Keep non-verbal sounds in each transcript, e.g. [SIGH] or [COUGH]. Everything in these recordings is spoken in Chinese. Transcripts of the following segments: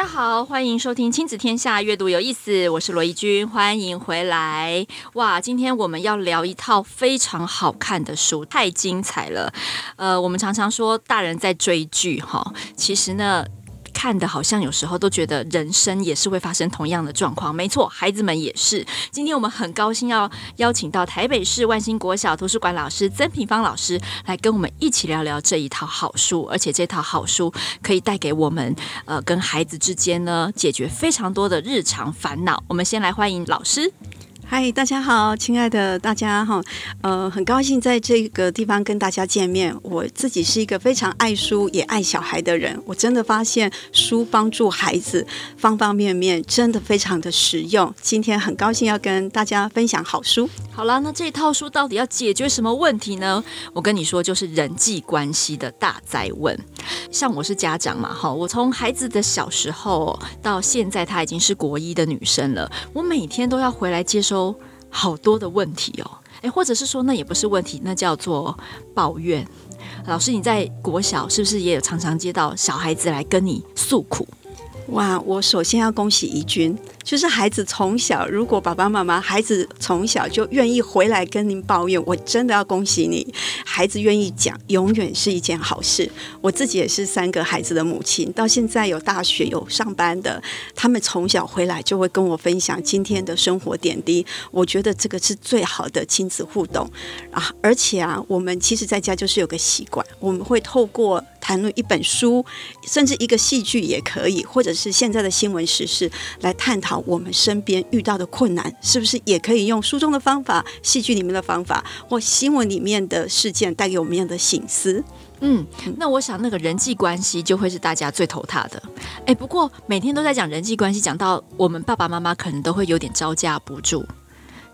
大家好，欢迎收听《亲子天下》，阅读有意思，我是罗一君，欢迎回来。哇，今天我们要聊一套非常好看的书，太精彩了。呃，我们常常说大人在追剧，哈，其实呢。看的好像有时候都觉得人生也是会发生同样的状况，没错，孩子们也是。今天我们很高兴要邀请到台北市万兴国小图书馆老师曾平芳老师来跟我们一起聊聊这一套好书，而且这套好书可以带给我们呃跟孩子之间呢解决非常多的日常烦恼。我们先来欢迎老师。嗨，大家好，亲爱的大家哈，呃，很高兴在这个地方跟大家见面。我自己是一个非常爱书也爱小孩的人，我真的发现书帮助孩子方方面面，真的非常的实用。今天很高兴要跟大家分享好书。好了，那这套书到底要解决什么问题呢？我跟你说，就是人际关系的大灾问。像我是家长嘛，哈，我从孩子的小时候到现在，她已经是国一的女生了，我每天都要回来接收。都好多的问题哦，诶，或者是说那也不是问题，那叫做抱怨。老师，你在国小是不是也有常常接到小孩子来跟你诉苦？哇，我首先要恭喜怡君。就是孩子从小，如果爸爸妈妈孩子从小就愿意回来跟您抱怨，我真的要恭喜你。孩子愿意讲，永远是一件好事。我自己也是三个孩子的母亲，到现在有大学有上班的，他们从小回来就会跟我分享今天的生活点滴。我觉得这个是最好的亲子互动啊！而且啊，我们其实在家就是有个习惯，我们会透过谈论一本书，甚至一个戏剧也可以，或者是现在的新闻时事来探讨。我们身边遇到的困难，是不是也可以用书中的方法、戏剧里面的方法，或新闻里面的事件带给我们一样的醒思？嗯，那我想那个人际关系就会是大家最头大的。哎，不过每天都在讲人际关系，讲到我们爸爸妈妈可能都会有点招架不住，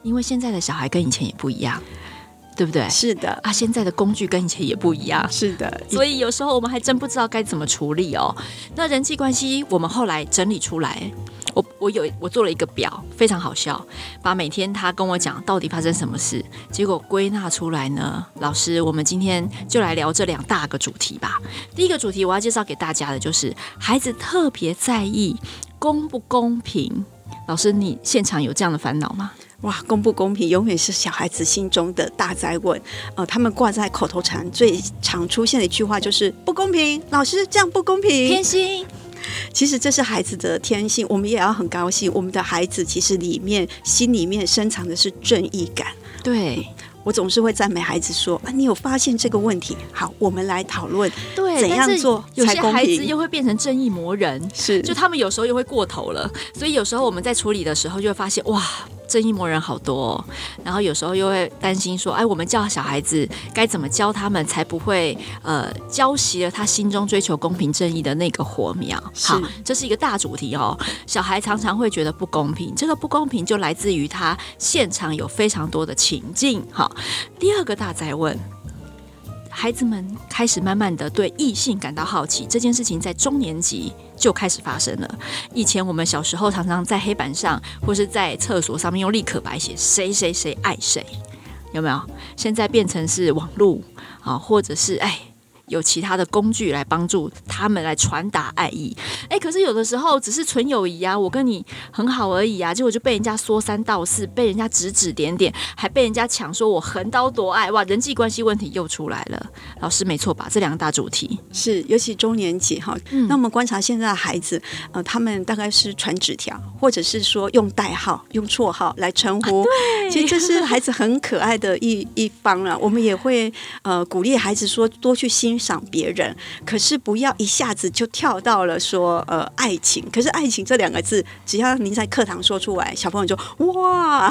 因为现在的小孩跟以前也不一样，对不对？是的啊，现在的工具跟以前也不一样，是的，所以有时候我们还真不知道该怎么处理哦。那人际关系，我们后来整理出来。我我有我做了一个表，非常好笑，把每天他跟我讲到底发生什么事，结果归纳出来呢。老师，我们今天就来聊这两大个主题吧。第一个主题我要介绍给大家的就是孩子特别在意公不公平。老师，你现场有这样的烦恼吗？哇，公不公平永远是小孩子心中的大灾问。呃，他们挂在口头禅最常出现的一句话就是不公平，老师这样不公平，偏心。其实这是孩子的天性，我们也要很高兴。我们的孩子其实里面心里面深藏的是正义感。对，我总是会赞美孩子说：“啊，你有发现这个问题？好，我们来讨论，对，怎样做才公平？”有些孩子又会变成正义魔人，是，就他们有时候又会过头了。所以有时候我们在处理的时候，就会发现哇。正义魔人好多哦，然后有时候又会担心说，哎，我们教小孩子该怎么教他们，才不会呃浇熄了他心中追求公平正义的那个火苗。好，这是一个大主题哦。小孩常常会觉得不公平，这个不公平就来自于他现场有非常多的情境。好，第二个大灾问。孩子们开始慢慢的对异性感到好奇，这件事情在中年级就开始发生了。以前我们小时候常常在黑板上或是在厕所上面用立可白写谁谁谁爱谁，有没有？现在变成是网络啊，或者是哎。有其他的工具来帮助他们来传达爱意，哎，可是有的时候只是纯友谊啊，我跟你很好而已啊，结果就被人家说三道四，被人家指指点点，还被人家抢说我横刀夺爱，哇，人际关系问题又出来了。老师没错吧？这两个大主题是，尤其中年级哈。嗯、那我们观察现在的孩子，呃，他们大概是传纸条，或者是说用代号、用绰号来称呼。其实这是孩子很可爱的一一方了。我们也会呃鼓励孩子说多去欣。欣赏别人，可是不要一下子就跳到了说呃爱情。可是爱情这两个字，只要您在课堂说出来，小朋友就哇，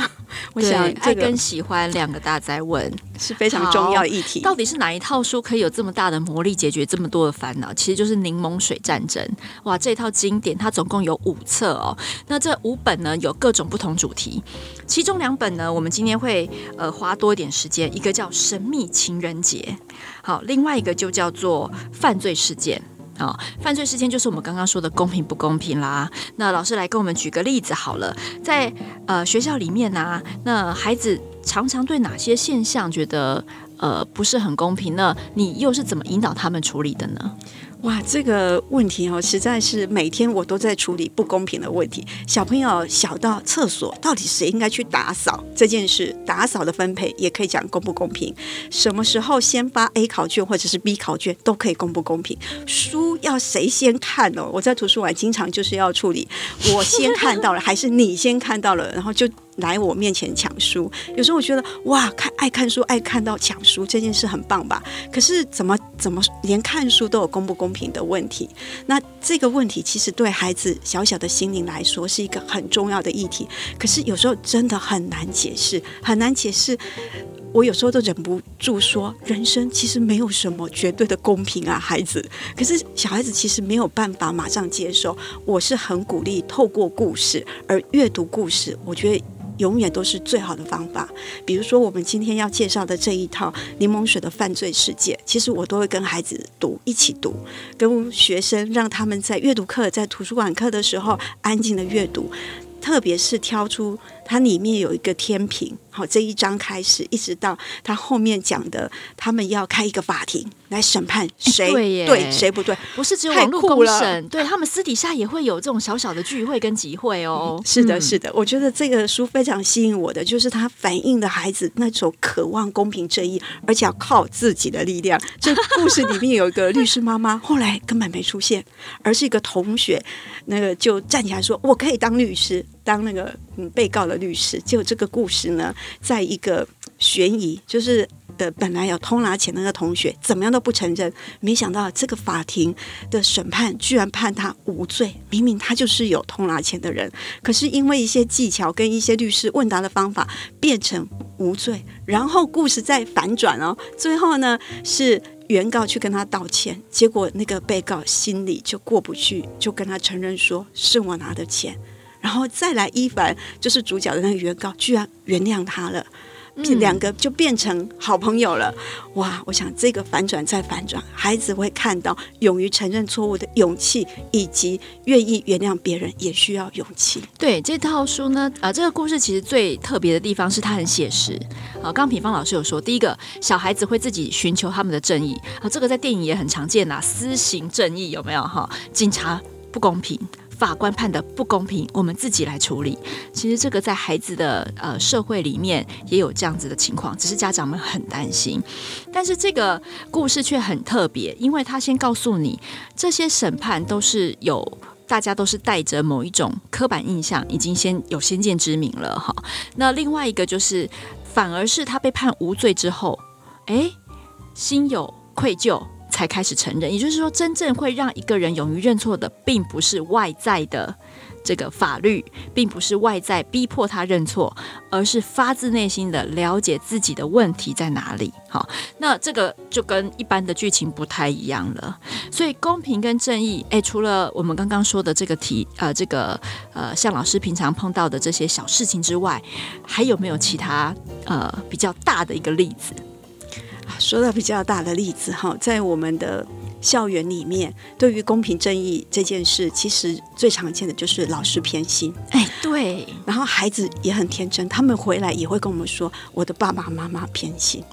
我想、这个、爱跟喜欢两个大哉问是非常重要的议题。到底是哪一套书可以有这么大的魔力，解决这么多的烦恼？其实就是《柠檬水战争》哇，这套经典它总共有五册哦。那这五本呢，有各种不同主题，其中两本呢，我们今天会呃花多一点时间，一个叫《神秘情人节》，好，另外一个就叫做《犯罪事件》。好，犯罪事件就是我们刚刚说的公平不公平啦。那老师来跟我们举个例子好了，在呃学校里面呢、那孩子常常对哪些现象觉得呃不是很公平那？你又是怎么引导他们处理的呢？哇，这个问题哦，实在是每天我都在处理不公平的问题。小朋友小到厕所，到底谁应该去打扫这件事？打扫的分配也可以讲公不公平。什么时候先发 A 考卷或者是 B 考卷，都可以公不公平。书要谁先看哦？我在图书馆经常就是要处理，我先看到了还是你先看到了，然后就。来我面前抢书，有时候我觉得哇，看爱看书，爱看到抢书这件事很棒吧？可是怎么怎么连看书都有公不公平的问题？那这个问题其实对孩子小小的心灵来说是一个很重要的议题。可是有时候真的很难解释，很难解释。我有时候都忍不住说，人生其实没有什么绝对的公平啊，孩子。可是小孩子其实没有办法马上接受。我是很鼓励透过故事而阅读故事，我觉得。永远都是最好的方法。比如说，我们今天要介绍的这一套《柠檬水的犯罪世界》，其实我都会跟孩子读，一起读，跟学生让他们在阅读课、在图书馆课的时候安静的阅读，特别是挑出它里面有一个天平。好，这一章开始，一直到他后面讲的，他们要开一个法庭来审判谁对谁不对，不是只有网络公审，对他们私底下也会有这种小小的聚会跟集会哦。是的，是的，我觉得这个书非常吸引我的，就是它反映的孩子那种渴望公平正义，而且要靠自己的力量。这故事里面有一个律师妈妈，[LAUGHS] 后来根本没出现，而是一个同学，那个就站起来说：“我可以当律师，当那个嗯被告的律师。”就这个故事呢。在一个悬疑，就是的，本来有偷拿钱那个同学，怎么样都不承认。没想到这个法庭的审判居然判他无罪，明明他就是有偷拿钱的人，可是因为一些技巧跟一些律师问答的方法，变成无罪。然后故事再反转哦，最后呢是原告去跟他道歉，结果那个被告心里就过不去，就跟他承认说是我拿的钱。然后再来，伊凡就是主角的那个原告，居然原谅他了，两个就变成好朋友了。哇！我想这个反转再反转，孩子会看到勇于承认错误的勇气，以及愿意原谅别人也需要勇气。对这套书呢，啊、呃，这个故事其实最特别的地方是它很写实。啊，刚刚品芳老师有说，第一个小孩子会自己寻求他们的正义啊，这个在电影也很常见呐，私行正义有没有哈？警察不公平。法官判的不公平，我们自己来处理。其实这个在孩子的呃社会里面也有这样子的情况，只是家长们很担心。但是这个故事却很特别，因为他先告诉你，这些审判都是有大家都是带着某一种刻板印象，已经先有先见之明了哈。那另外一个就是，反而是他被判无罪之后，诶，心有愧疚。才开始承认，也就是说，真正会让一个人勇于认错的，并不是外在的这个法律，并不是外在逼迫他认错，而是发自内心的了解自己的问题在哪里。好，那这个就跟一般的剧情不太一样了。所以，公平跟正义，诶，除了我们刚刚说的这个题，呃，这个呃，像老师平常碰到的这些小事情之外，还有没有其他呃比较大的一个例子？说到比较大的例子哈，在我们的校园里面，对于公平正义这件事，其实最常见的就是老师偏心。哎，对。然后孩子也很天真，他们回来也会跟我们说：“我的爸爸妈妈偏心。”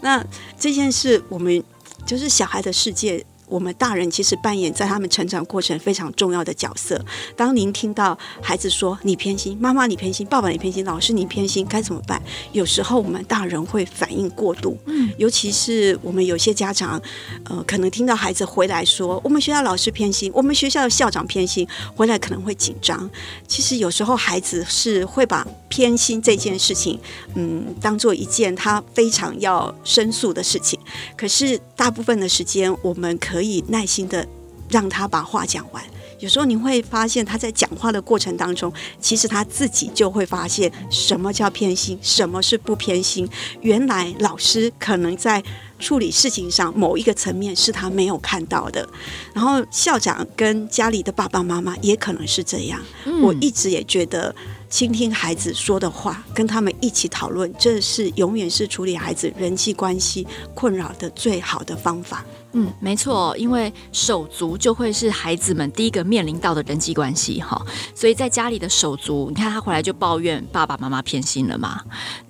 那这件事，我们就是小孩的世界。我们大人其实扮演在他们成长过程非常重要的角色。当您听到孩子说“你偏心”，妈妈你偏心，爸爸你偏心，老师你偏心，该怎么办？有时候我们大人会反应过度，嗯，尤其是我们有些家长，呃，可能听到孩子回来说“我们学校老师偏心，我们学校的校长偏心”，回来可能会紧张。其实有时候孩子是会把偏心这件事情，嗯，当做一件他非常要申诉的事情。可是大部分的时间，我们可可以耐心的让他把话讲完。有时候你会发现他在讲话的过程当中，其实他自己就会发现什么叫偏心，什么是不偏心。原来老师可能在处理事情上某一个层面是他没有看到的，然后校长跟家里的爸爸妈妈也可能是这样。我一直也觉得。倾听孩子说的话，跟他们一起讨论，这是永远是处理孩子人际关系困扰的最好的方法。嗯，没错，因为手足就会是孩子们第一个面临到的人际关系哈，所以在家里的手足，你看他回来就抱怨爸爸妈妈偏心了嘛，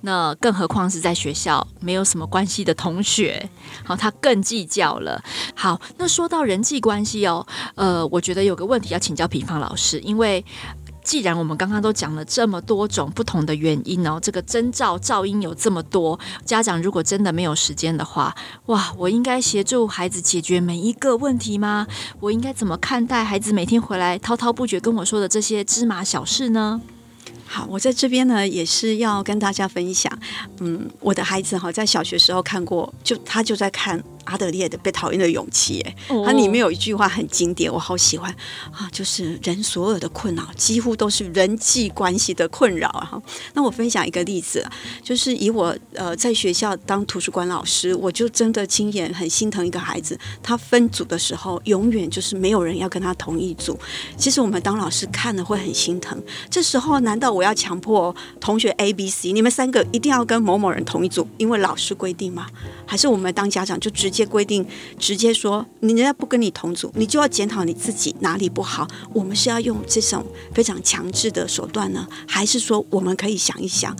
那更何况是在学校没有什么关系的同学，好，他更计较了。好，那说到人际关系哦，呃，我觉得有个问题要请教平方老师，因为。既然我们刚刚都讲了这么多种不同的原因哦，这个征兆噪音有这么多，家长如果真的没有时间的话，哇，我应该协助孩子解决每一个问题吗？我应该怎么看待孩子每天回来滔滔不绝跟我说的这些芝麻小事呢？好，我在这边呢也是要跟大家分享，嗯，我的孩子哈在小学时候看过，就他就在看。阿德烈的《被讨厌的勇气》哎，它里面有一句话很经典，我好喜欢啊，就是人所有的困扰几乎都是人际关系的困扰啊。那我分享一个例子，就是以我呃在学校当图书馆老师，我就真的亲眼很心疼一个孩子，他分组的时候永远就是没有人要跟他同一组。其实我们当老师看了会很心疼，这时候难道我要强迫同学 A、B、C 你们三个一定要跟某某人同一组，因为老师规定吗？还是我们当家长就直一些规定，直接说，人家不跟你同组，你就要检讨你自己哪里不好。我们是要用这种非常强制的手段呢，还是说我们可以想一想，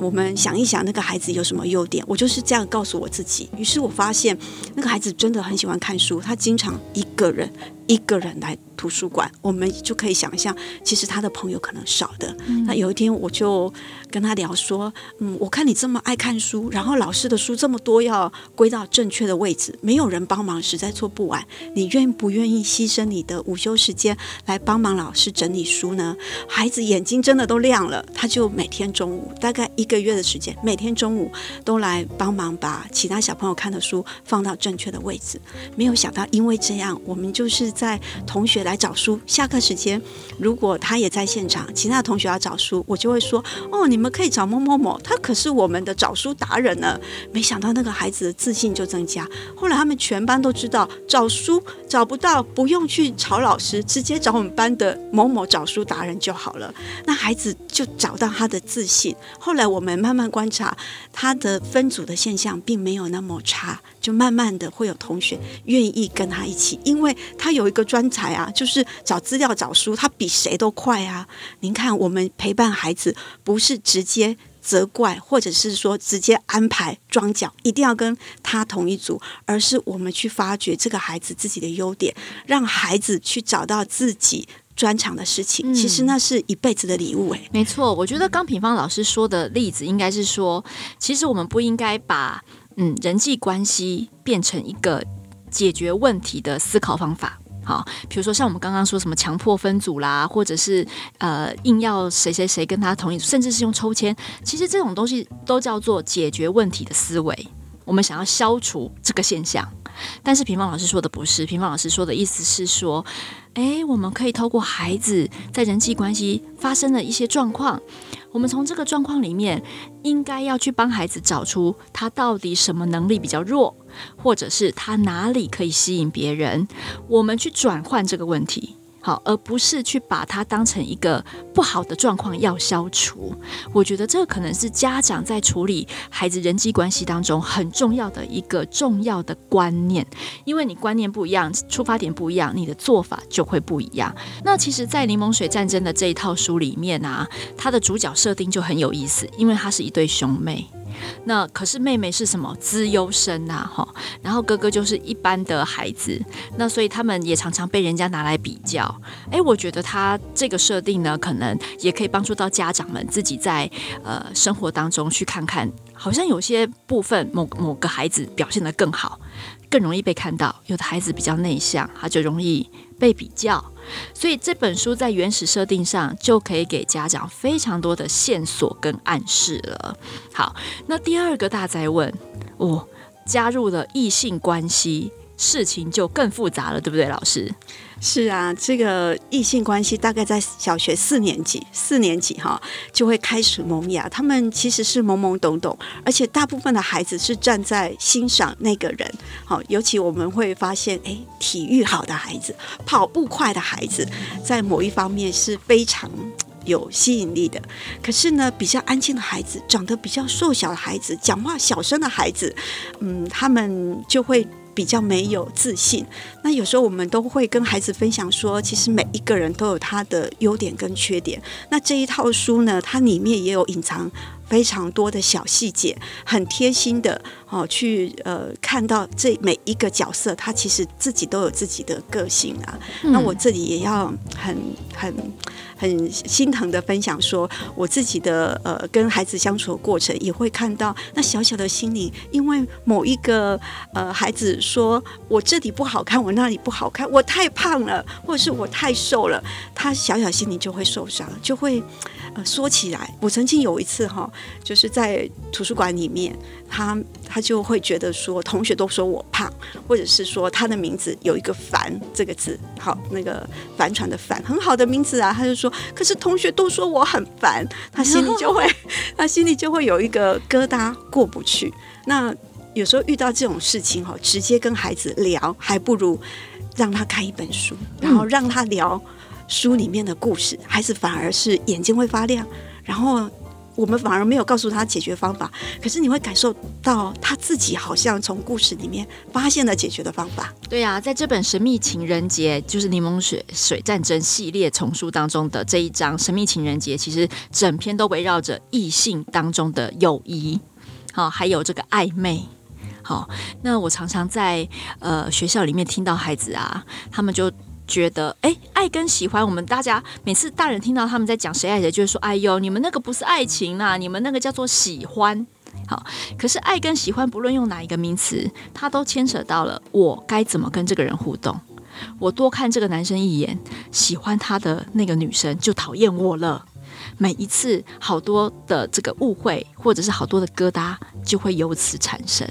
我们想一想那个孩子有什么优点？我就是这样告诉我自己。于是我发现那个孩子真的很喜欢看书，他经常一个人一个人来。图书馆，我们就可以想象，其实他的朋友可能少的。嗯、那有一天，我就跟他聊说：“嗯，我看你这么爱看书，然后老师的书这么多，要归到正确的位置，没有人帮忙，实在做不完。你愿不愿意牺牲你的午休时间来帮忙老师整理书呢？”孩子眼睛真的都亮了，他就每天中午，大概一个月的时间，每天中午都来帮忙把其他小朋友看的书放到正确的位置。没有想到，因为这样，我们就是在同学来找书，下课时间，如果他也在现场，其他同学要找书，我就会说：“哦，你们可以找某某某，他可是我们的找书达人呢。”没想到那个孩子的自信就增加。后来他们全班都知道，找书找不到，不用去吵老师，直接找我们班的某某找书达人就好了。那孩子就找到他的自信。后来我们慢慢观察，他的分组的现象并没有那么差。就慢慢的会有同学愿意跟他一起，因为他有一个专才啊，就是找资料、找书，他比谁都快啊。您看，我们陪伴孩子，不是直接责怪，或者是说直接安排装脚，一定要跟他同一组，而是我们去发掘这个孩子自己的优点，让孩子去找到自己专长的事情。其实那是一辈子的礼物哎、欸。没错，我觉得刚品芳老师说的例子，应该是说，其实我们不应该把。嗯，人际关系变成一个解决问题的思考方法。好，比如说像我们刚刚说什么强迫分组啦，或者是呃硬要谁谁谁跟他同意，甚至是用抽签，其实这种东西都叫做解决问题的思维。我们想要消除这个现象，但是平方老师说的不是，平方老师说的意思是说，诶，我们可以透过孩子在人际关系发生的一些状况。我们从这个状况里面，应该要去帮孩子找出他到底什么能力比较弱，或者是他哪里可以吸引别人，我们去转换这个问题。好，而不是去把它当成一个不好的状况要消除。我觉得这可能是家长在处理孩子人际关系当中很重要的一个重要的观念。因为你观念不一样，出发点不一样，你的做法就会不一样。那其实，在《柠檬水战争》的这一套书里面啊，它的主角设定就很有意思，因为它是一对兄妹。那可是妹妹是什么资优生呐？哈，然后哥哥就是一般的孩子，那所以他们也常常被人家拿来比较。诶，我觉得他这个设定呢，可能也可以帮助到家长们自己在呃生活当中去看看，好像有些部分某某个孩子表现得更好，更容易被看到；有的孩子比较内向，他就容易被比较。所以这本书在原始设定上就可以给家长非常多的线索跟暗示了。好，那第二个大灾问，哦，加入了异性关系，事情就更复杂了，对不对，老师？是啊，这个异性关系大概在小学四年级，四年级哈就会开始萌芽。他们其实是懵懵懂懂，而且大部分的孩子是站在欣赏那个人。好，尤其我们会发现，哎，体育好的孩子，跑步快的孩子，在某一方面是非常有吸引力的。可是呢，比较安静的孩子，长得比较瘦小的孩子，讲话小声的孩子，嗯，他们就会。比较没有自信，那有时候我们都会跟孩子分享说，其实每一个人都有他的优点跟缺点。那这一套书呢，它里面也有隐藏非常多的小细节，很贴心的哦，去呃看到这每一个角色，他其实自己都有自己的个性啊。嗯、那我这里也要很很。很心疼的分享说，我自己的呃跟孩子相处的过程，也会看到那小小的心灵，因为某一个呃孩子说我这里不好看，我那里不好看，我太胖了，或者是我太瘦了，他小小心灵就会受伤，就会呃说起来。我曾经有一次哈，就是在图书馆里面，他他就会觉得说，同学都说我胖，或者是说他的名字有一个帆这个字，好，那个帆船的帆，很好的名字啊，他就说。可是同学都说我很烦，他心里就会，[LAUGHS] 他心里就会有一个疙瘩过不去。那有时候遇到这种事情哈，直接跟孩子聊，还不如让他看一本书，然后让他聊书里面的故事，孩子反而是眼睛会发亮，然后。我们反而没有告诉他解决方法，可是你会感受到他自己好像从故事里面发现了解决的方法。对啊，在这本《神秘情人节》就是柠檬水水战争系列丛书当中的这一章《神秘情人节》，其实整篇都围绕着异性当中的友谊，好，还有这个暧昧。好，那我常常在呃学校里面听到孩子啊，他们就。觉得哎，爱跟喜欢，我们大家每次大人听到他们在讲谁爱谁，就会说：“哎呦，你们那个不是爱情啦，你们那个叫做喜欢。”好，可是爱跟喜欢，不论用哪一个名词，它都牵扯到了我该怎么跟这个人互动。我多看这个男生一眼，喜欢他的那个女生就讨厌我了。每一次好多的这个误会，或者是好多的疙瘩，就会由此产生，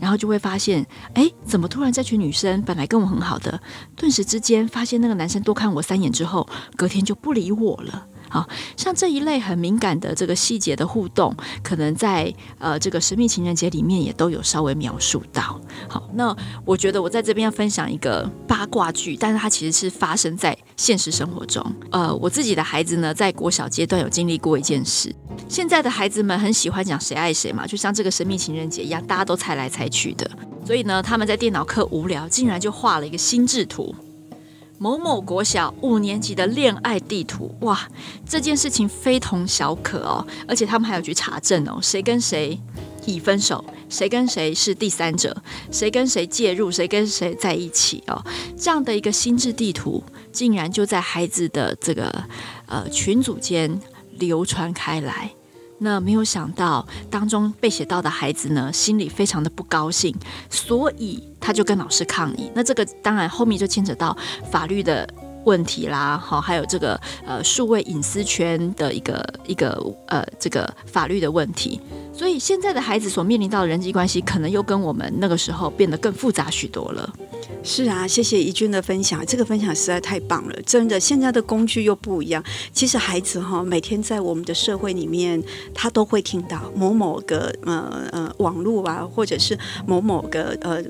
然后就会发现，哎，怎么突然这群女生本来跟我很好的，顿时之间发现那个男生多看我三眼之后，隔天就不理我了。啊像这一类很敏感的这个细节的互动，可能在呃这个神秘情人节里面也都有稍微描述到。好，那我觉得我在这边要分享一个八卦剧，但是它其实是发生在现实生活中。呃，我自己的孩子呢，在国小阶段有经历过一件事。现在的孩子们很喜欢讲谁爱谁嘛，就像这个神秘情人节一样，大家都猜来猜去的。所以呢，他们在电脑课无聊，竟然就画了一个心智图。某某国小五年级的恋爱地图，哇，这件事情非同小可哦，而且他们还有去查证哦，谁跟谁已分手，谁跟谁是第三者，谁跟谁介入，谁跟谁在一起哦，这样的一个心智地图，竟然就在孩子的这个呃群组间流传开来。那没有想到，当中被写到的孩子呢，心里非常的不高兴，所以他就跟老师抗议。那这个当然后面就牵扯到法律的问题啦，好，还有这个呃数位隐私权的一个一个呃这个法律的问题。所以现在的孩子所面临到的人际关系，可能又跟我们那个时候变得更复杂许多了。是啊，谢谢怡君的分享，这个分享实在太棒了，真的，现在的工具又不一样。其实孩子哈，每天在我们的社会里面，他都会听到某某个呃呃网络啊，或者是某某个呃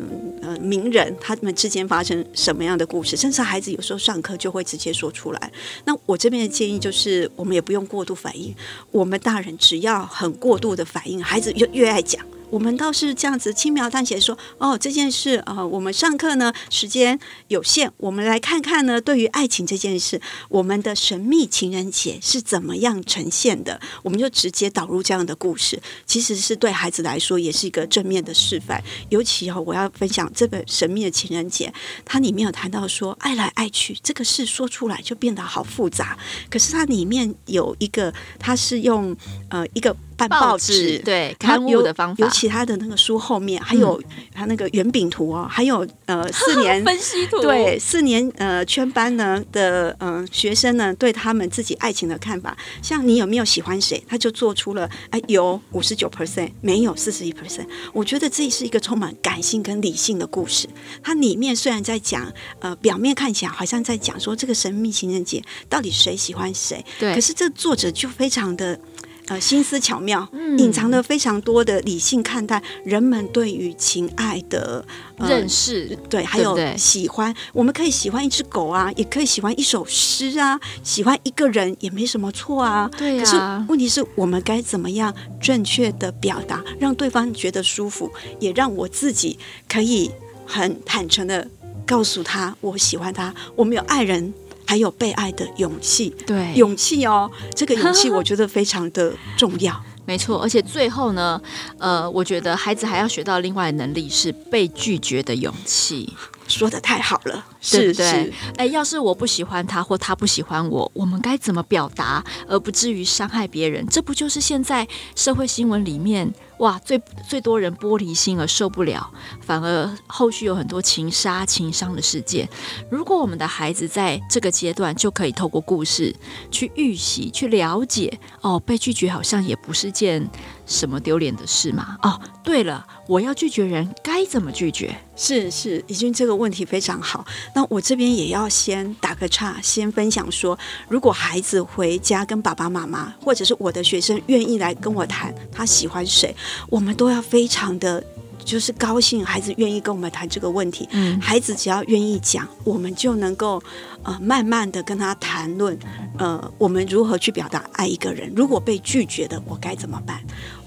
呃名人，他们之间发生什么样的故事，甚至孩子有时候上课就会直接说出来。那我这边的建议就是，我们也不用过度反应，我们大人只要很过度的反应，孩子就越爱讲。我们倒是这样子轻描淡写说，哦，这件事啊、我们上课呢时间有限，我们来看看呢，对于爱情这件事，我们的神秘情人节是怎么样呈现的？我们就直接导入这样的故事，其实是对孩子来说也是一个正面的示范。尤其哦，我要分享这本《神秘的情人节》，它里面有谈到说，爱来爱去这个事说出来就变得好复杂，可是它里面有一个，它是用呃一个。办报纸对刊物的方法，尤其他的那个书后面还有他那个圆饼图哦，还有呃四年 [LAUGHS] 分析图，对四年呃圈班呢的嗯、呃、学生呢对他们自己爱情的看法，像你有没有喜欢谁，他就做出了哎有五十九 percent，没有四十一 percent。我觉得这是一个充满感性跟理性的故事。它里面虽然在讲呃表面看起来好像在讲说这个神秘情人节到底谁喜欢谁，对，可是这作者就非常的。呃，心思巧妙，隐藏了非常多的理性看待人们对于情爱的、呃、认识，对，还有喜欢。我们可以喜欢一只狗啊，也可以喜欢一首诗啊，喜欢一个人也没什么错啊。对啊。可是问题是我们该怎么样正确的表达，让对方觉得舒服，也让我自己可以很坦诚的告诉他我喜欢他，我们有爱人。还有被爱的勇气，对，勇气哦，这个 [LAUGHS] 勇气我觉得非常的重要。没错，而且最后呢，呃，我觉得孩子还要学到另外的能力是被拒绝的勇气。说的太好了，是对。哎，要是我不喜欢他，或他不喜欢我，我们该怎么表达，而不至于伤害别人？这不就是现在社会新闻里面？哇，最最多人玻璃心而受不了，反而后续有很多情杀、情伤的事件。如果我们的孩子在这个阶段就可以透过故事去预习、去了解，哦，被拒绝好像也不是件什么丢脸的事嘛。哦，对了，我要拒绝人该怎么拒绝？是是，怡君这个问题非常好。那我这边也要先打个岔，先分享说，如果孩子回家跟爸爸妈妈，或者是我的学生愿意来跟我谈他喜欢谁。我们都要非常的就是高兴，孩子愿意跟我们谈这个问题。嗯，孩子只要愿意讲，我们就能够呃慢慢的跟他谈论，呃，我们如何去表达爱一个人。如果被拒绝的，我该怎么办？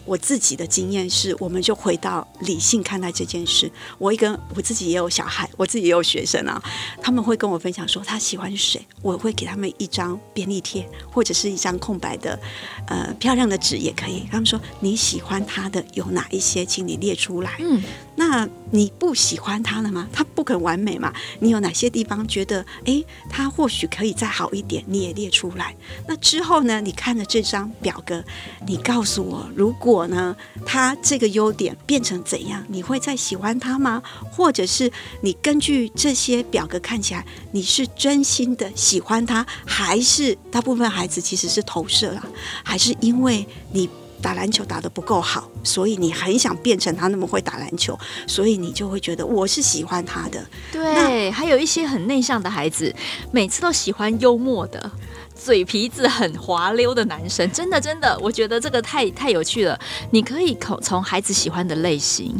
我自己的经验是，我们就回到理性看待这件事。我一个我自己也有小孩，我自己也有学生啊，他们会跟我分享说他喜欢谁，我会给他们一张便利贴或者是一张空白的呃漂亮的纸也可以。他们说你喜欢他的有哪一些，请你列出来。嗯，那你不喜欢他了吗？他不肯完美嘛？你有哪些地方觉得诶，他或许可以再好一点？你也列出来。那之后呢？你看了这张表格，你告诉我如果。呢，他这个优点变成怎样？你会再喜欢他吗？或者是你根据这些表格看起来，你是真心的喜欢他，还是大部分孩子其实是投射了？还是因为你打篮球打得不够好，所以你很想变成他那么会打篮球，所以你就会觉得我是喜欢他的。对，还有一些很内向的孩子，每次都喜欢幽默的。嘴皮子很滑溜的男生，真的真的，我觉得这个太太有趣了。你可以从从孩子喜欢的类型，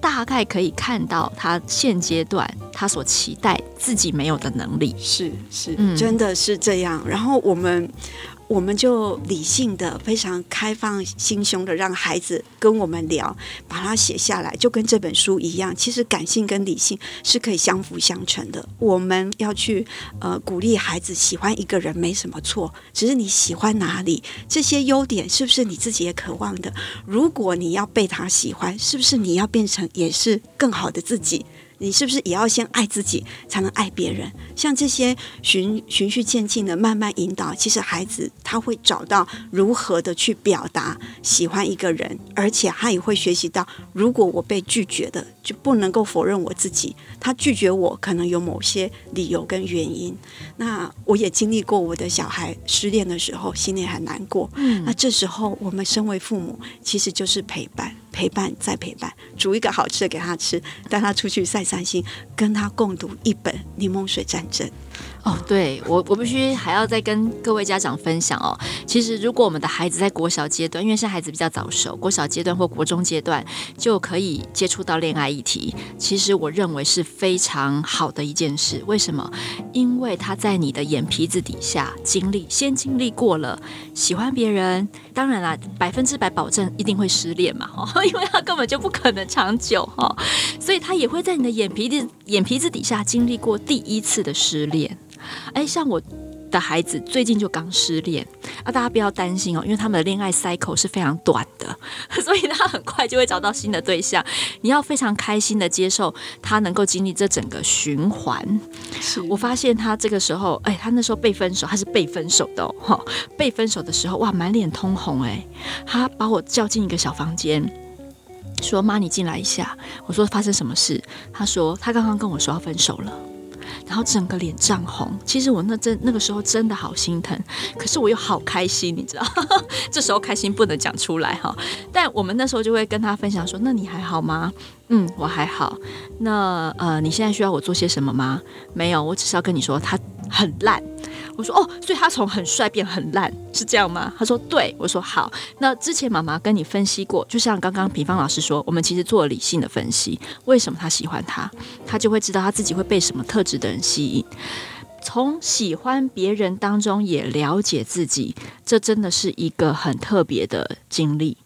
大概可以看到他现阶段他所期待自己没有的能力。是是，嗯，真的是这样。然后我们。我们就理性的、非常开放心胸的，让孩子跟我们聊，把它写下来，就跟这本书一样。其实感性跟理性是可以相辅相成的。我们要去呃鼓励孩子喜欢一个人没什么错，只是你喜欢哪里，这些优点是不是你自己也渴望的？如果你要被他喜欢，是不是你要变成也是更好的自己？你是不是也要先爱自己，才能爱别人？像这些循循序渐进的慢慢引导，其实孩子他会找到如何的去表达喜欢一个人，而且他也会学习到，如果我被拒绝的，就不能够否认我自己。他拒绝我，可能有某些理由跟原因。那我也经历过我的小孩失恋的时候，心里很难过。嗯，那这时候我们身为父母，其实就是陪伴。陪伴再陪伴，煮一个好吃的给他吃，带他出去散散心，跟他共读一本《柠檬水战争》。哦，对我，我必须还要再跟各位家长分享哦。其实，如果我们的孩子在国小阶段，因为现在孩子比较早熟，国小阶段或国中阶段就可以接触到恋爱议题，其实我认为是非常好的一件事。为什么？因为他在你的眼皮子底下经历，先经历过了喜欢别人，当然啦，百分之百保证一定会失恋嘛，哈，[LAUGHS] 因为他根本就不可能长久哈，所以他也会在你的眼皮子眼皮子底下经历过第一次的失恋。哎，像我的孩子最近就刚失恋啊，大家不要担心哦，因为他们的恋爱 cycle 是非常短的，[LAUGHS] 所以他很快就会找到新的对象。你要非常开心的接受他能够经历这整个循环。是我发现他这个时候，哎，他那时候被分手，他是被分手的哦，被分手的时候，哇，满脸通红哎，他把我叫进一个小房间，说：“妈，你进来一下。”我说：“发生什么事？”他说：“他刚刚跟我说要分手了。”然后整个脸涨红，其实我那真那个时候真的好心疼，可是我又好开心，你知道，[LAUGHS] 这时候开心不能讲出来哈。但我们那时候就会跟他分享说：“那你还好吗？”嗯，我还好。那呃，你现在需要我做些什么吗？没有，我只是要跟你说他很烂。我说哦，所以他从很帅变很烂，是这样吗？他说对。我说好。那之前妈妈跟你分析过，就像刚刚平方老师说，我们其实做了理性的分析，为什么他喜欢他，他就会知道他自己会被什么特质的人吸引。从喜欢别人当中也了解自己，这真的是一个很特别的经历。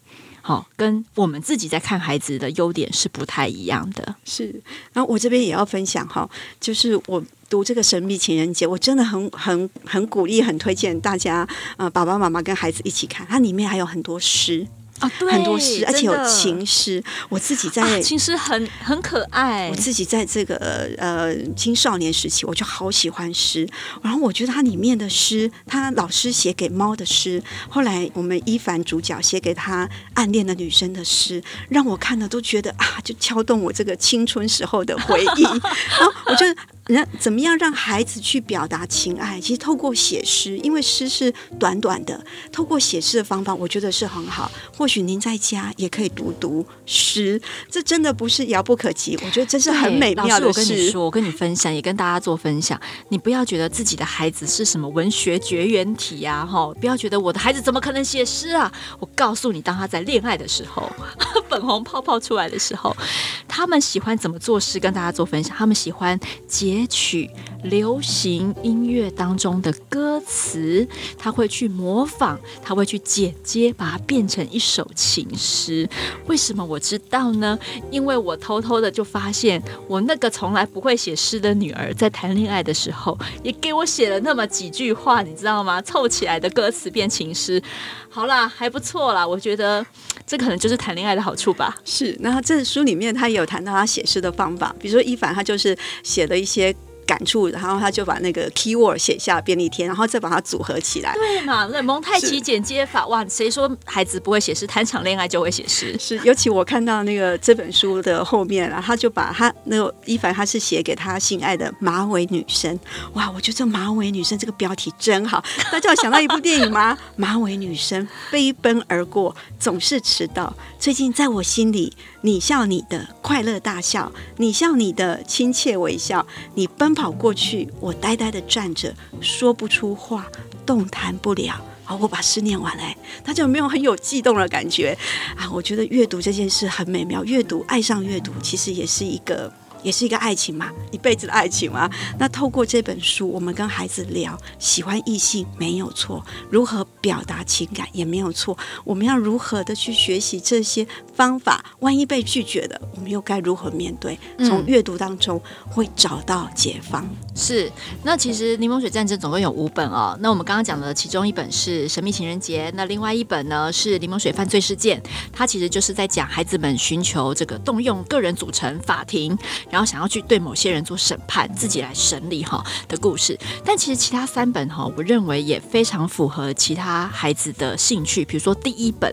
好，跟我们自己在看孩子的优点是不太一样的。是，然后我这边也要分享哈，就是我读这个神秘情人节，我真的很很很鼓励、很推荐大家，呃，爸爸妈妈跟孩子一起看，它里面还有很多诗。啊，对，很多诗，而且有情诗。我自己在、啊、情诗很很可爱。我自己在这个呃青少年时期，我就好喜欢诗。然后我觉得它里面的诗，他老师写给猫的诗，后来我们伊凡主角写给他暗恋的女生的诗，让我看了都觉得啊，就敲动我这个青春时候的回忆。[LAUGHS] 然后我就。那怎么样让孩子去表达情爱？其实透过写诗，因为诗是短短的，透过写诗的方法，我觉得是很好。或许您在家也可以读读诗，这真的不是遥不可及。我觉得这是很美妙的我跟你说，我跟你分享，也跟大家做分享。你不要觉得自己的孩子是什么文学绝缘体呀，哈！不要觉得我的孩子怎么可能写诗啊？我告诉你，当他在恋爱的时候，[LAUGHS] 粉红泡泡出来的时候，他们喜欢怎么做诗，跟大家做分享。他们喜欢接。截取流行音乐当中的歌词，他会去模仿，他会去剪接，把它变成一首情诗。为什么我知道呢？因为我偷偷的就发现，我那个从来不会写诗的女儿，在谈恋爱的时候，也给我写了那么几句话，你知道吗？凑起来的歌词变情诗，好啦，还不错啦。我觉得这可能就是谈恋爱的好处吧。是，那这书里面他也有谈到他写诗的方法，比如说伊凡，他就是写了一些。感触，然后他就把那个 keyword 写下便利贴，然后再把它组合起来。对嘛？那蒙太奇剪接法，哇！谁说孩子不会写诗？谈场恋爱就会写诗。是，尤其我看到那个这本书的后面啊，他就把他那个伊凡，他是写给他心爱的马尾女生。哇！我觉得这马尾女生这个标题真好。大家有想到一部电影吗？[LAUGHS] 马尾女生飞奔而过，总是迟到。最近在我心里，你笑你的快乐大笑，你笑你的亲切微笑，你奔。跑过去，我呆呆的站着，说不出话，动弹不了。好，我把诗念完了，大家有没有很有悸动的感觉啊？我觉得阅读这件事很美妙，阅读爱上阅读，其实也是一个。也是一个爱情嘛，一辈子的爱情嘛。那透过这本书，我们跟孩子聊，喜欢异性没有错，如何表达情感也没有错。我们要如何的去学习这些方法？万一被拒绝了，我们又该如何面对？从阅读当中会找到解放。嗯、是。那其实《柠檬水战争》总共有五本哦。那我们刚刚讲的其中一本是《神秘情人节》，那另外一本呢是《柠檬水犯罪事件》，它其实就是在讲孩子们寻求这个动用个人组成法庭。然后想要去对某些人做审判，自己来审理哈的故事，但其实其他三本哈，我认为也非常符合其他孩子的兴趣。比如说第一本，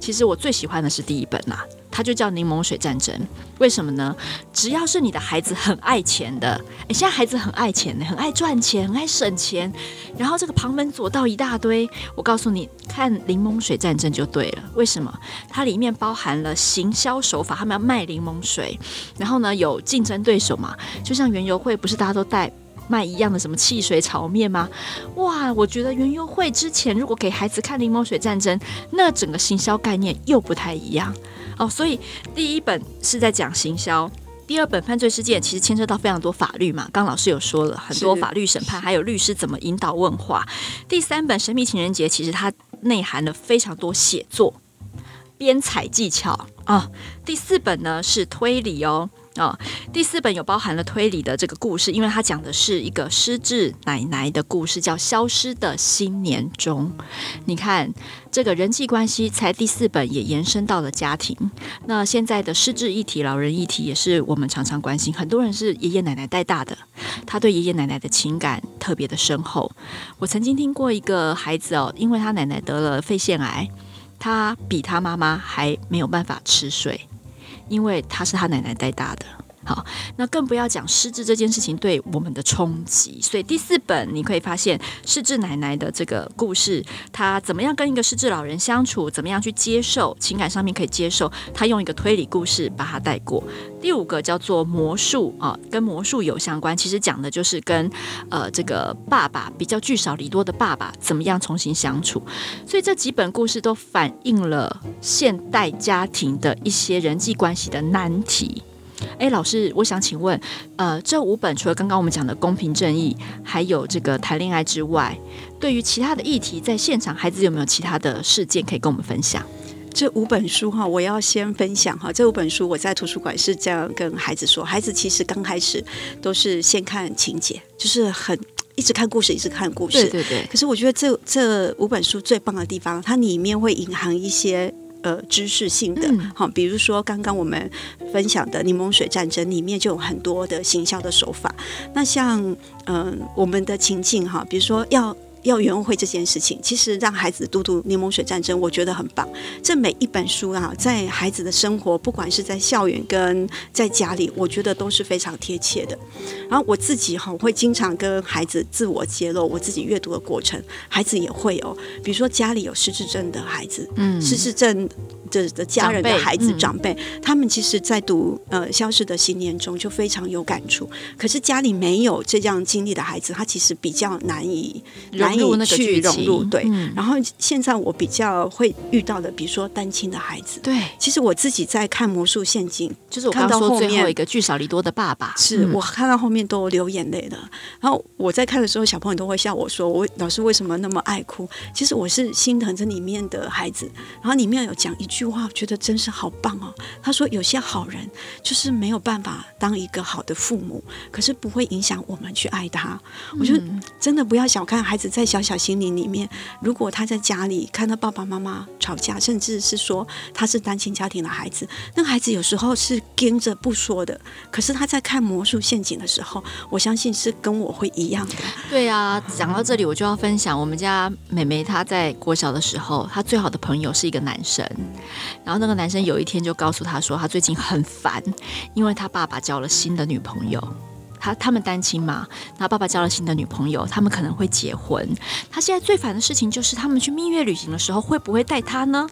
其实我最喜欢的是第一本啦。它就叫柠檬水战争，为什么呢？只要是你的孩子很爱钱的，诶，现在孩子很爱钱的，很爱赚钱，很爱省钱，然后这个旁门左道一大堆，我告诉你，看柠檬水战争就对了。为什么？它里面包含了行销手法，他们要卖柠檬水，然后呢有竞争对手嘛，就像园游会，不是大家都带卖一样的什么汽水炒面吗？哇，我觉得园游会之前如果给孩子看《柠檬水战争》，那整个行销概念又不太一样哦。所以第一本是在讲行销。第二本犯罪事件其实牵涉到非常多法律嘛，刚老师有说了很多法律审判，还有律师怎么引导问话。第三本神秘情人节其实它内含了非常多写作编采技巧啊、哦。第四本呢是推理哦。哦，第四本有包含了推理的这个故事，因为它讲的是一个失智奶奶的故事，叫《消失的新年钟》。你看，这个人际关系才第四本也延伸到了家庭。那现在的失智议题、老人议题也是我们常常关心。很多人是爷爷奶奶带大的，他对爷爷奶奶的情感特别的深厚。我曾经听过一个孩子哦，因为他奶奶得了肺腺癌，他比他妈妈还没有办法吃水。因为他是他奶奶带大的，好，那更不要讲失智这件事情对我们的冲击。所以第四本你可以发现失智奶奶的这个故事，她怎么样跟一个失智老人相处，怎么样去接受情感上面可以接受，她用一个推理故事把它带过。第五个叫做魔术啊，跟魔术有相关，其实讲的就是跟呃这个爸爸比较聚少离多的爸爸怎么样重新相处。所以这几本故事都反映了现代家庭的一些人际关系的难题。哎，老师，我想请问，呃，这五本除了刚刚我们讲的公平正义，还有这个谈恋爱之外，对于其他的议题，在现场孩子有没有其他的事件可以跟我们分享？这五本书哈，我要先分享哈。这五本书我在图书馆是这样跟孩子说：孩子其实刚开始都是先看情节，就是很一直看故事，一直看故事。对对对。可是我觉得这这五本书最棒的地方，它里面会隐含一些呃知识性的哈，比如说刚刚我们分享的《柠檬水战争》里面就有很多的行销的手法。那像嗯、呃、我们的情境哈，比如说要。要园游会这件事情，其实让孩子读读《柠檬水战争》，我觉得很棒。这每一本书啊，在孩子的生活，不管是在校园跟在家里，我觉得都是非常贴切的。然后我自己哈，会经常跟孩子自我揭露我自己阅读的过程，孩子也会哦。比如说家里有失智症的孩子，嗯，失智症的的家人的孩子长辈，他们其实在读呃《消失的信念》中》就非常有感触。可是家里没有这样经历的孩子，他其实比较难以难以去融入。对，嗯，然后现在我比较会遇到的，比如说单亲的孩子，对，其实我自己在看《魔术陷阱》，就是我看到后面最后一个聚少离多的爸爸，是我看到后面都流眼泪了。然后我在看的时候，小朋友都会笑我说：“我老师为什么那么爱哭？”其实我是心疼这里面的孩子。然后里面有讲一句。句话我觉得真是好棒哦。他说：“有些好人就是没有办法当一个好的父母，可是不会影响我们去爱他。”我觉得真的不要小看孩子在在小小心灵里面，如果他在家里看到爸爸妈妈吵架，甚至是说他是单亲家庭的孩子，那个孩子有时候是跟着不说的。可是他在看魔术陷阱的时候，我相信是跟我会一样的。对啊，讲到这里我就要分享我们家妹妹，她在国小的时候，她最好的朋友是一个男生。然后那个男生有一天就告诉他说，他最近很烦，因为他爸爸交了新的女朋友。他他们单亲嘛，然后爸爸交了新的女朋友，他们可能会结婚。他现在最烦的事情就是，他们去蜜月旅行的时候会不会带他呢？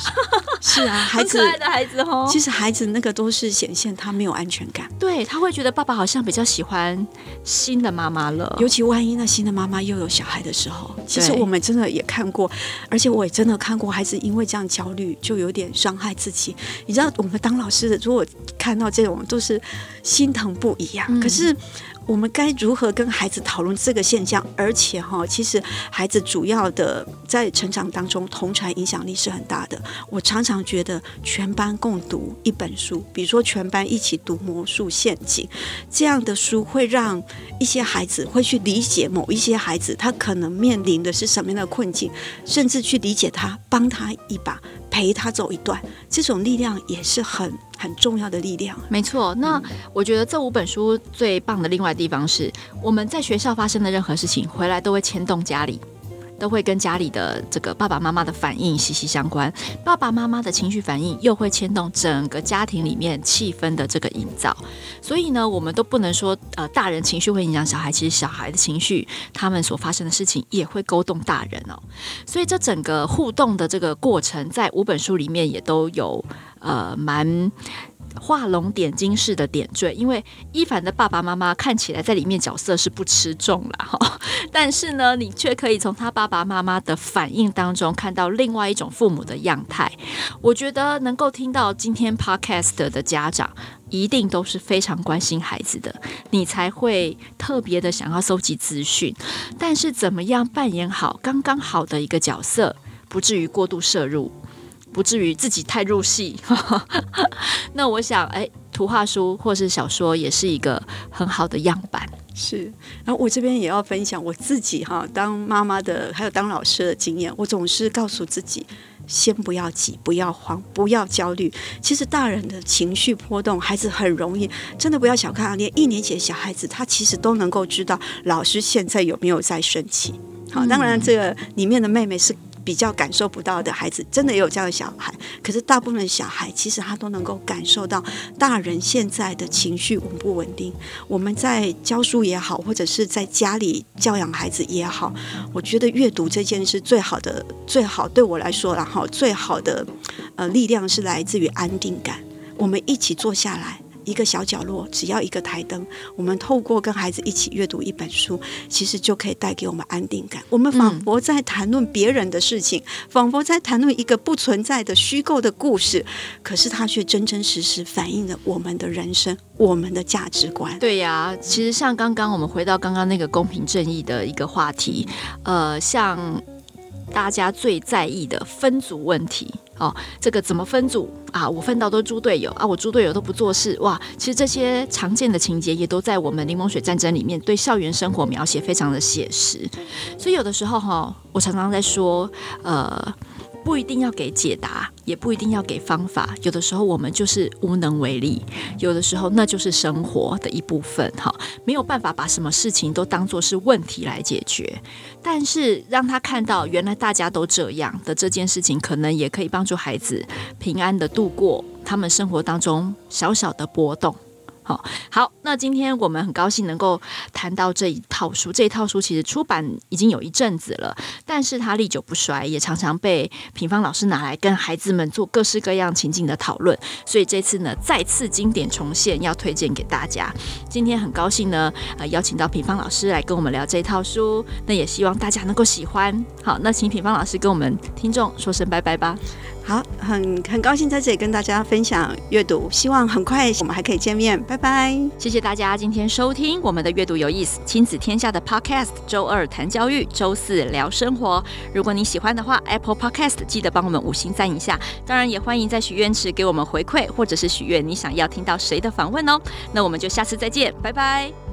[LAUGHS] 是啊，[LAUGHS] 孩子，可爱的孩子哦。其实孩子那个都是显现他没有安全感，对，他会觉得爸爸好像比较喜欢新的妈妈了。尤其万一那新的妈妈又有小孩的时候，其实我们真的也看过，而且我也真的看过孩子因为这样焦虑，就有点伤害自己。你知道，我们当老师的，如果看到这种，都是心疼不已啊。嗯、可是。我们该如何跟孩子讨论这个现象？而且哈，其实孩子主要的在成长当中，同传影响力是很大的。我常常觉得，全班共读一本书，比如说全班一起读《魔术陷阱》这样的书，会让一些孩子会去理解某一些孩子，他可能面临的是什么样的困境，甚至去理解他，帮他一把。陪他走一段，这种力量也是很很重要的力量。没错，那我觉得这五本书最棒的另外地方是，我们在学校发生的任何事情，回来都会牵动家里。都会跟家里的这个爸爸妈妈的反应息息相关，爸爸妈妈的情绪反应又会牵动整个家庭里面气氛的这个营造。所以呢，我们都不能说呃，大人情绪会影响小孩，其实小孩的情绪，他们所发生的事情也会勾动大人哦。所以这整个互动的这个过程，在五本书里面也都有呃蛮画龙点睛式的点缀，因为伊凡的爸爸妈妈看起来在里面角色是不吃重了哈，[LAUGHS] 但是呢，你却可以从他爸爸妈妈的反应当中看到另外一种父母的样态。我觉得能够听到今天 Podcast 的家长，一定都是非常关心孩子的，你才会特别的想要搜集资讯。但是怎么样扮演好刚刚好的一个角色，不至于过度摄入？不至于自己太入戏，[LAUGHS] 那我想，哎，图画书或是小说也是一个很好的样板。是，然后我这边也要分享我自己哈，当妈妈的还有当老师的经验，我总是告诉自己，先不要急，不要慌，不要焦虑。其实大人的情绪波动，孩子很容易，真的不要小看啊，连一年级的小孩子，他其实都能够知道老师现在有没有在生气。好，当然这个里面的妹妹是。比较感受不到的孩子，真的也有这样的小孩。可是大部分小孩，其实他都能够感受到大人现在的情绪稳不稳定。我们在教书也好，或者是在家里教养孩子也好，我觉得阅读这件事最好的、最好对我来说，然后最好的呃力量是来自于安定感。我们一起坐下来。一个小角落，只要一个台灯，我们透过跟孩子一起阅读一本书，其实就可以带给我们安定感。我们仿佛在谈论别人的事情，仿佛在谈论一个不存在的虚构的故事，可是它却真真实实反映了我们的人生，我们的价值观。对呀，其实像刚刚我们回到刚刚那个公平正义的一个话题，呃，像大家最在意的分组问题。哦，这个怎么分组啊？我分到都猪队友啊，我猪队友都不做事哇！其实这些常见的情节也都在我们柠檬水战争里面对校园生活描写非常的写实，所以有的时候哈，我常常在说，呃。不一定要给解答，也不一定要给方法。有的时候我们就是无能为力，有的时候那就是生活的一部分。哈，没有办法把什么事情都当作是问题来解决，但是让他看到原来大家都这样的这件事情，可能也可以帮助孩子平安的度过他们生活当中小小的波动。好，那今天我们很高兴能够谈到这一套书。这一套书其实出版已经有一阵子了，但是它历久不衰，也常常被品芳老师拿来跟孩子们做各式各样情境的讨论。所以这次呢，再次经典重现，要推荐给大家。今天很高兴呢，呃，邀请到品芳老师来跟我们聊这一套书。那也希望大家能够喜欢。好，那请品芳老师跟我们听众说声拜拜吧。好，很很高兴在这里跟大家分享阅读，希望很快我们还可以见面，拜拜！谢谢大家今天收听我们的阅读有意思亲子天下的 Podcast，周二谈教育，周四聊生活。如果你喜欢的话，Apple Podcast 记得帮我们五星赞一下，当然也欢迎在许愿池给我们回馈，或者是许愿你想要听到谁的访问哦。那我们就下次再见，拜拜。